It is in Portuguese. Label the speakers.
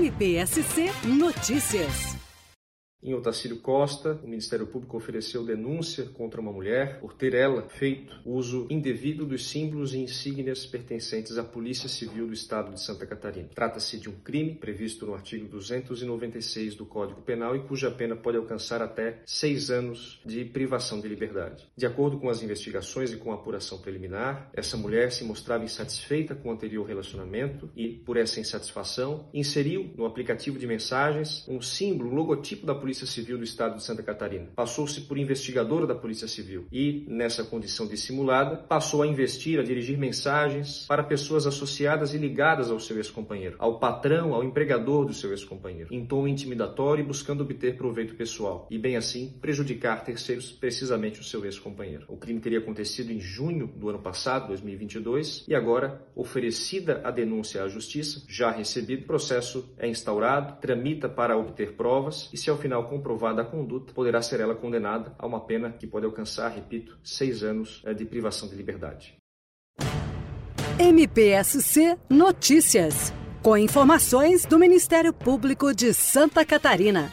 Speaker 1: MPSC Notícias.
Speaker 2: Em Otacílio Costa, o Ministério Público ofereceu denúncia contra uma mulher por ter ela feito uso indevido dos símbolos e insígnias pertencentes à Polícia Civil do Estado de Santa Catarina. Trata-se de um crime previsto no artigo 296 do Código Penal e cuja pena pode alcançar até seis anos de privação de liberdade. De acordo com as investigações e com a apuração preliminar, essa mulher se mostrava insatisfeita com o anterior relacionamento e, por essa insatisfação, inseriu no aplicativo de mensagens um símbolo, um logotipo da Polícia Polícia Civil do Estado de Santa Catarina. Passou-se por investigador da Polícia Civil e, nessa condição dissimulada, passou a investir, a dirigir mensagens para pessoas associadas e ligadas ao seu ex-companheiro, ao patrão, ao empregador do seu ex-companheiro, em tom intimidatório e buscando obter proveito pessoal e, bem assim, prejudicar terceiros, precisamente o seu ex-companheiro. O crime teria acontecido em junho do ano passado, 2022, e agora, oferecida a denúncia à Justiça, já recebido, o processo é instaurado, tramita para obter provas e, se ao final comprovada a conduta, poderá ser ela condenada a uma pena que pode alcançar, repito, seis anos eh, de privação de liberdade.
Speaker 1: MPSC Notícias. Com informações do Ministério Público de Santa Catarina.